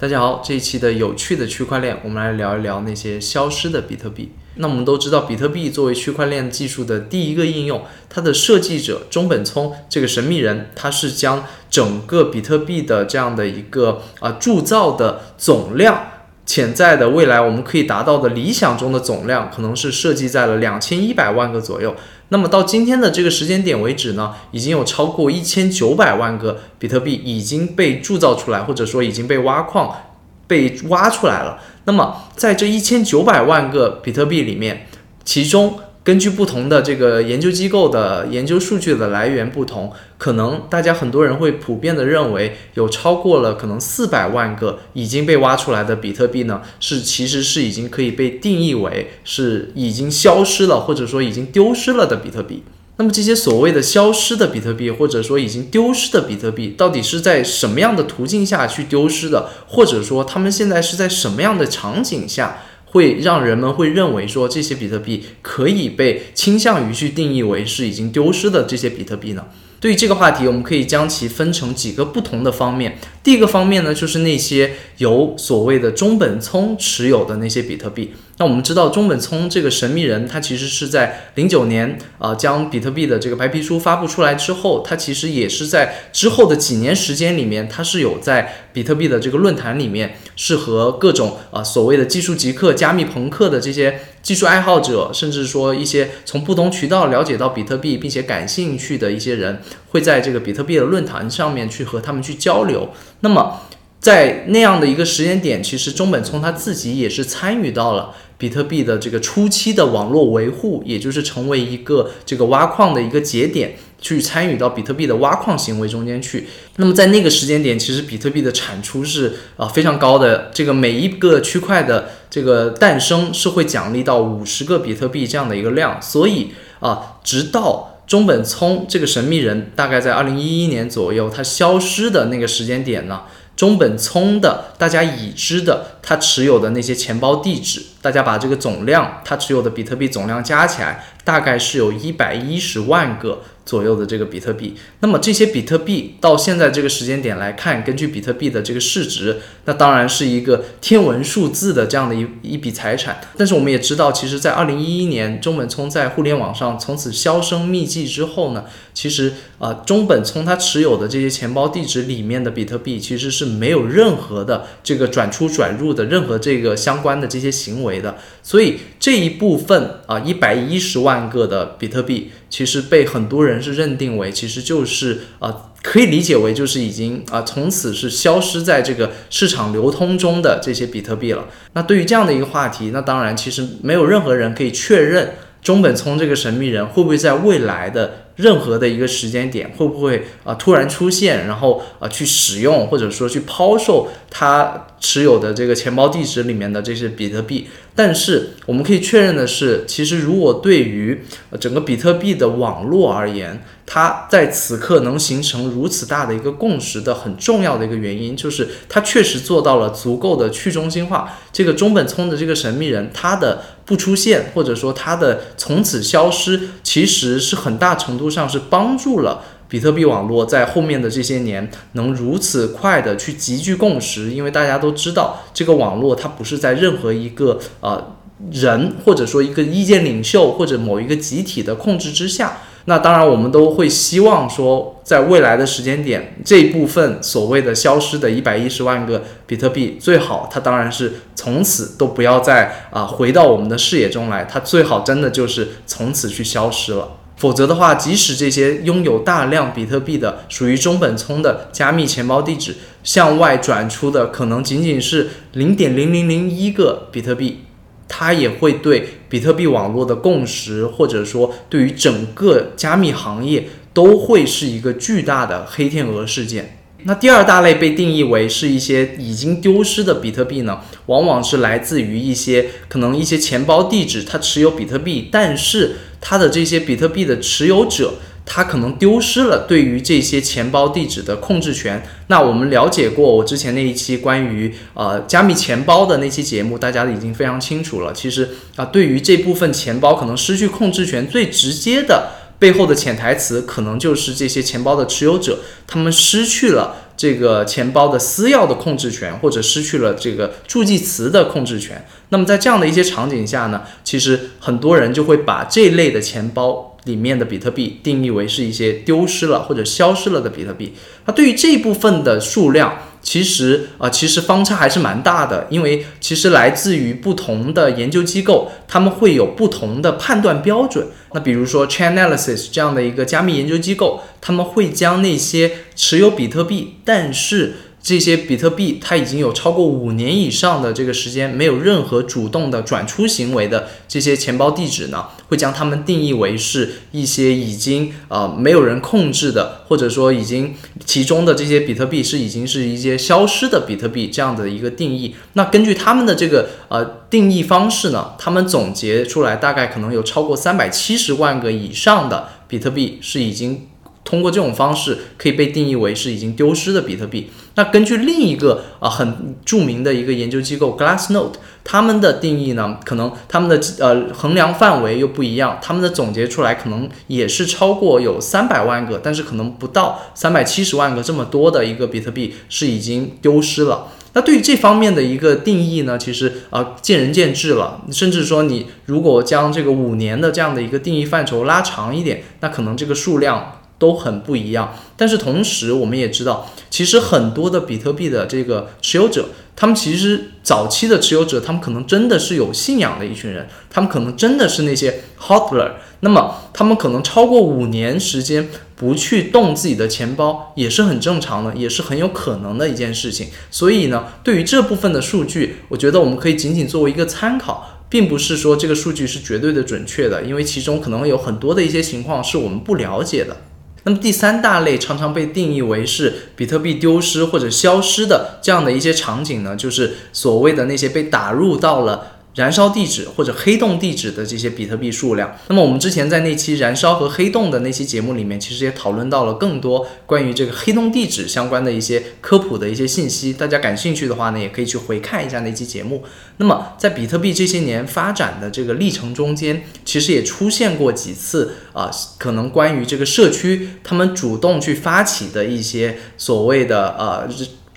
大家好，这一期的有趣的区块链，我们来聊一聊那些消失的比特币。那我们都知道，比特币作为区块链技术的第一个应用，它的设计者中本聪这个神秘人，他是将整个比特币的这样的一个啊铸造的总量，潜在的未来我们可以达到的理想中的总量，可能是设计在了两千一百万个左右。那么到今天的这个时间点为止呢，已经有超过一千九百万个比特币已经被铸造出来，或者说已经被挖矿、被挖出来了。那么在这一千九百万个比特币里面，其中根据不同的这个研究机构的研究数据的来源不同，可能大家很多人会普遍的认为，有超过了可能四百万个已经被挖出来的比特币呢，是其实是已经可以被定义为是已经消失了，或者说已经丢失了的比特币。那么这些所谓的消失的比特币，或者说已经丢失的比特币，到底是在什么样的途径下去丢失的？或者说他们现在是在什么样的场景下？会让人们会认为说这些比特币可以被倾向于去定义为是已经丢失的这些比特币呢？对于这个话题，我们可以将其分成几个不同的方面。第一个方面呢，就是那些由所谓的中本聪持有的那些比特币。那我们知道，中本聪这个神秘人，他其实是在零九年啊，将比特币的这个白皮书发布出来之后，他其实也是在之后的几年时间里面，他是有在比特币的这个论坛里面，是和各种啊所谓的技术极客、加密朋克的这些。技术爱好者，甚至说一些从不同渠道了解到比特币并且感兴趣的一些人，会在这个比特币的论坛上面去和他们去交流。那么，在那样的一个时间点，其实中本聪他自己也是参与到了比特币的这个初期的网络维护，也就是成为一个这个挖矿的一个节点。去参与到比特币的挖矿行为中间去，那么在那个时间点，其实比特币的产出是啊非常高的，这个每一个区块的这个诞生是会奖励到五十个比特币这样的一个量，所以啊，直到中本聪这个神秘人大概在二零一一年左右他消失的那个时间点呢。中本聪的大家已知的他持有的那些钱包地址，大家把这个总量，他持有的比特币总量加起来，大概是有一百一十万个左右的这个比特币。那么这些比特币到现在这个时间点来看，根据比特币的这个市值，那当然是一个天文数字的这样的一一笔财产。但是我们也知道，其实，在二零一一年中本聪在互联网上从此销声匿迹之后呢，其实啊，中本聪他持有的这些钱包地址里面的比特币其实是。没有任何的这个转出转入的任何这个相关的这些行为的，所以这一部分啊一百一十万个的比特币，其实被很多人是认定为，其实就是啊可以理解为就是已经啊从此是消失在这个市场流通中的这些比特币了。那对于这样的一个话题，那当然其实没有任何人可以确认中本聪这个神秘人会不会在未来的。任何的一个时间点，会不会啊突然出现，然后啊去使用，或者说去抛售他持有的这个钱包地址里面的这些比特币？但是我们可以确认的是，其实如果对于整个比特币的网络而言，它在此刻能形成如此大的一个共识的很重要的一个原因，就是它确实做到了足够的去中心化。这个中本聪的这个神秘人，他的不出现，或者说他的从此消失，其实是很大程度上是帮助了比特币网络在后面的这些年能如此快的去集聚共识。因为大家都知道，这个网络它不是在任何一个呃人或者说一个意见领袖或者某一个集体的控制之下。那当然，我们都会希望说，在未来的时间点，这部分所谓的消失的一百一十万个比特币，最好它当然是从此都不要再啊回到我们的视野中来，它最好真的就是从此去消失了。否则的话，即使这些拥有大量比特币的属于中本聪的加密钱包地址向外转出的，可能仅仅是零点零零零一个比特币。它也会对比特币网络的共识，或者说对于整个加密行业，都会是一个巨大的黑天鹅事件。那第二大类被定义为是一些已经丢失的比特币呢，往往是来自于一些可能一些钱包地址，它持有比特币，但是他的这些比特币的持有者。他可能丢失了对于这些钱包地址的控制权。那我们了解过我之前那一期关于呃加密钱包的那期节目，大家已经非常清楚了。其实啊，对于这部分钱包可能失去控制权最直接的背后的潜台词可能就是这些钱包的持有者，他们失去了这个钱包的私钥的控制权，或者失去了这个助记词的控制权。那么在这样的一些场景下呢，其实很多人就会把这类的钱包里面的比特币定义为是一些丢失了或者消失了的比特币。那对于这部分的数量，其实啊，其实方差还是蛮大的，因为其实来自于不同的研究机构，他们会有不同的判断标准。那比如说 Chainalysis 这样的一个加密研究机构，他们会将那些持有比特币，但是这些比特币它已经有超过五年以上的这个时间没有任何主动的转出行为的这些钱包地址呢，会将它们定义为是一些已经呃没有人控制的，或者说已经其中的这些比特币是已经是一些消失的比特币这样的一个定义。那根据他们的这个呃定义方式呢，他们总结出来大概可能有超过三百七十万个以上的比特币是已经。通过这种方式可以被定义为是已经丢失的比特币。那根据另一个啊很著名的一个研究机构 Glassnode，他们的定义呢，可能他们的呃衡量范围又不一样，他们的总结出来可能也是超过有三百万个，但是可能不到三百七十万个这么多的一个比特币是已经丢失了。那对于这方面的一个定义呢，其实啊见仁见智了，甚至说你如果将这个五年的这样的一个定义范畴拉长一点，那可能这个数量。都很不一样，但是同时我们也知道，其实很多的比特币的这个持有者，他们其实早期的持有者，他们可能真的是有信仰的一群人，他们可能真的是那些 hodler，那么他们可能超过五年时间不去动自己的钱包，也是很正常的，也是很有可能的一件事情。所以呢，对于这部分的数据，我觉得我们可以仅仅作为一个参考。并不是说这个数据是绝对的准确的，因为其中可能有很多的一些情况是我们不了解的。那么第三大类常常被定义为是比特币丢失或者消失的这样的一些场景呢，就是所谓的那些被打入到了。燃烧地址或者黑洞地址的这些比特币数量。那么我们之前在那期燃烧和黑洞的那期节目里面，其实也讨论到了更多关于这个黑洞地址相关的一些科普的一些信息。大家感兴趣的话呢，也可以去回看一下那期节目。那么在比特币这些年发展的这个历程中间，其实也出现过几次啊，可能关于这个社区他们主动去发起的一些所谓的呃。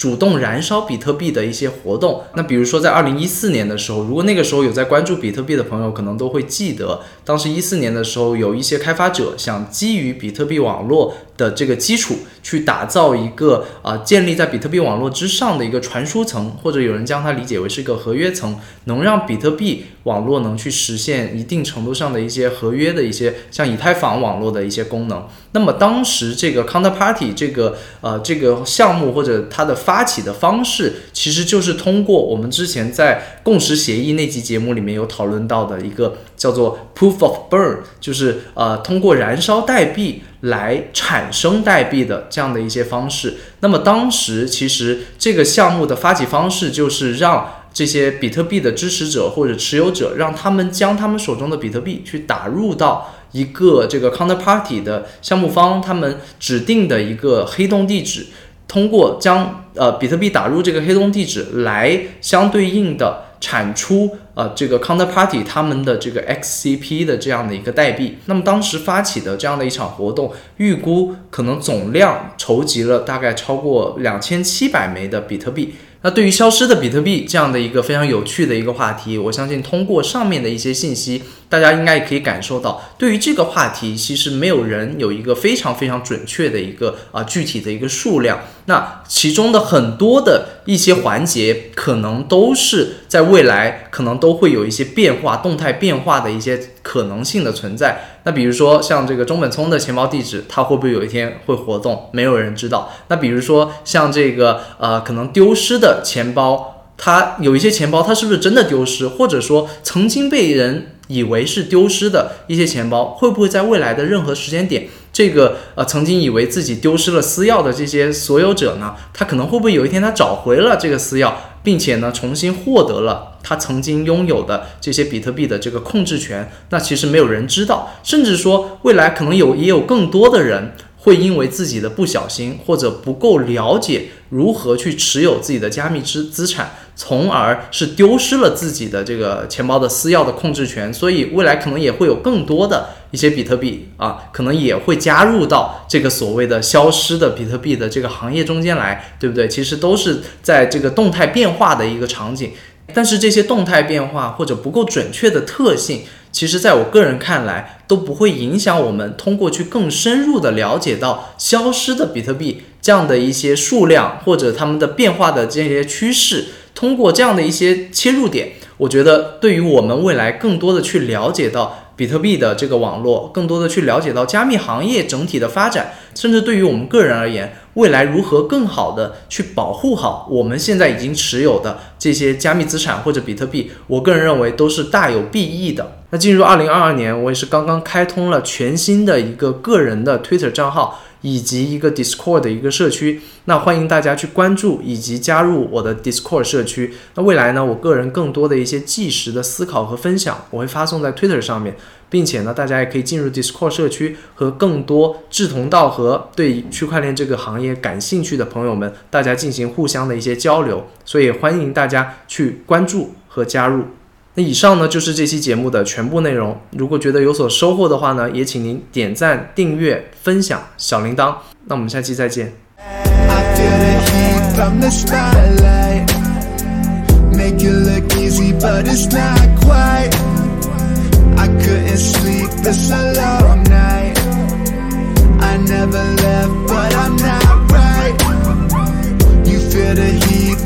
主动燃烧比特币的一些活动，那比如说在二零一四年的时候，如果那个时候有在关注比特币的朋友，可能都会记得，当时一四年的时候，有一些开发者想基于比特币网络的这个基础，去打造一个啊建立在比特币网络之上的一个传输层，或者有人将它理解为是一个合约层，能让比特币网络能去实现一定程度上的一些合约的一些像以太坊网络的一些功能。那么当时这个 Counterparty 这个呃这个项目或者它的发起的方式其实就是通过我们之前在共识协议那期节目里面有讨论到的一个叫做 Proof of Burn，就是呃通过燃烧代币来产生代币的这样的一些方式。那么当时其实这个项目的发起方式就是让这些比特币的支持者或者持有者，让他们将他们手中的比特币去打入到一个这个 Counterparty 的项目方他们指定的一个黑洞地址。通过将呃比特币打入这个黑洞地址，来相对应的产出呃这个 Counterparty 他们的这个 XCP 的这样的一个代币。那么当时发起的这样的一场活动，预估可能总量筹集了大概超过两千七百枚的比特币。那对于消失的比特币这样的一个非常有趣的一个话题，我相信通过上面的一些信息，大家应该也可以感受到，对于这个话题，其实没有人有一个非常非常准确的一个啊具体的一个数量。那其中的很多的一些环节，可能都是在未来可能都会有一些变化、动态变化的一些可能性的存在。那比如说像这个中本聪的钱包地址，它会不会有一天会活动？没有人知道。那比如说像这个呃，可能丢失的钱包，它有一些钱包，它是不是真的丢失？或者说曾经被人以为是丢失的一些钱包，会不会在未来的任何时间点？这个呃，曾经以为自己丢失了私钥的这些所有者呢，他可能会不会有一天他找回了这个私钥，并且呢，重新获得了他曾经拥有的这些比特币的这个控制权？那其实没有人知道，甚至说未来可能有也有更多的人会因为自己的不小心或者不够了解如何去持有自己的加密资资产，从而是丢失了自己的这个钱包的私钥的控制权。所以未来可能也会有更多的。一些比特币啊，可能也会加入到这个所谓的消失的比特币的这个行业中间来，对不对？其实都是在这个动态变化的一个场景。但是这些动态变化或者不够准确的特性，其实在我个人看来都不会影响我们通过去更深入的了解到消失的比特币这样的一些数量或者它们的变化的这些趋势，通过这样的一些切入点，我觉得对于我们未来更多的去了解到。比特币的这个网络，更多的去了解到加密行业整体的发展，甚至对于我们个人而言，未来如何更好的去保护好我们现在已经持有的这些加密资产或者比特币，我个人认为都是大有裨益的。那进入二零二二年，我也是刚刚开通了全新的一个个人的 Twitter 账号。以及一个 Discord 的一个社区，那欢迎大家去关注以及加入我的 Discord 社区。那未来呢，我个人更多的一些即时的思考和分享，我会发送在 Twitter 上面，并且呢，大家也可以进入 Discord 社区，和更多志同道合、对区块链这个行业感兴趣的朋友们，大家进行互相的一些交流。所以欢迎大家去关注和加入。那以上呢就是这期节目的全部内容。如果觉得有所收获的话呢，也请您点赞、订阅、分享小铃铛。那我们下期再见。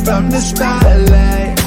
From the spotlight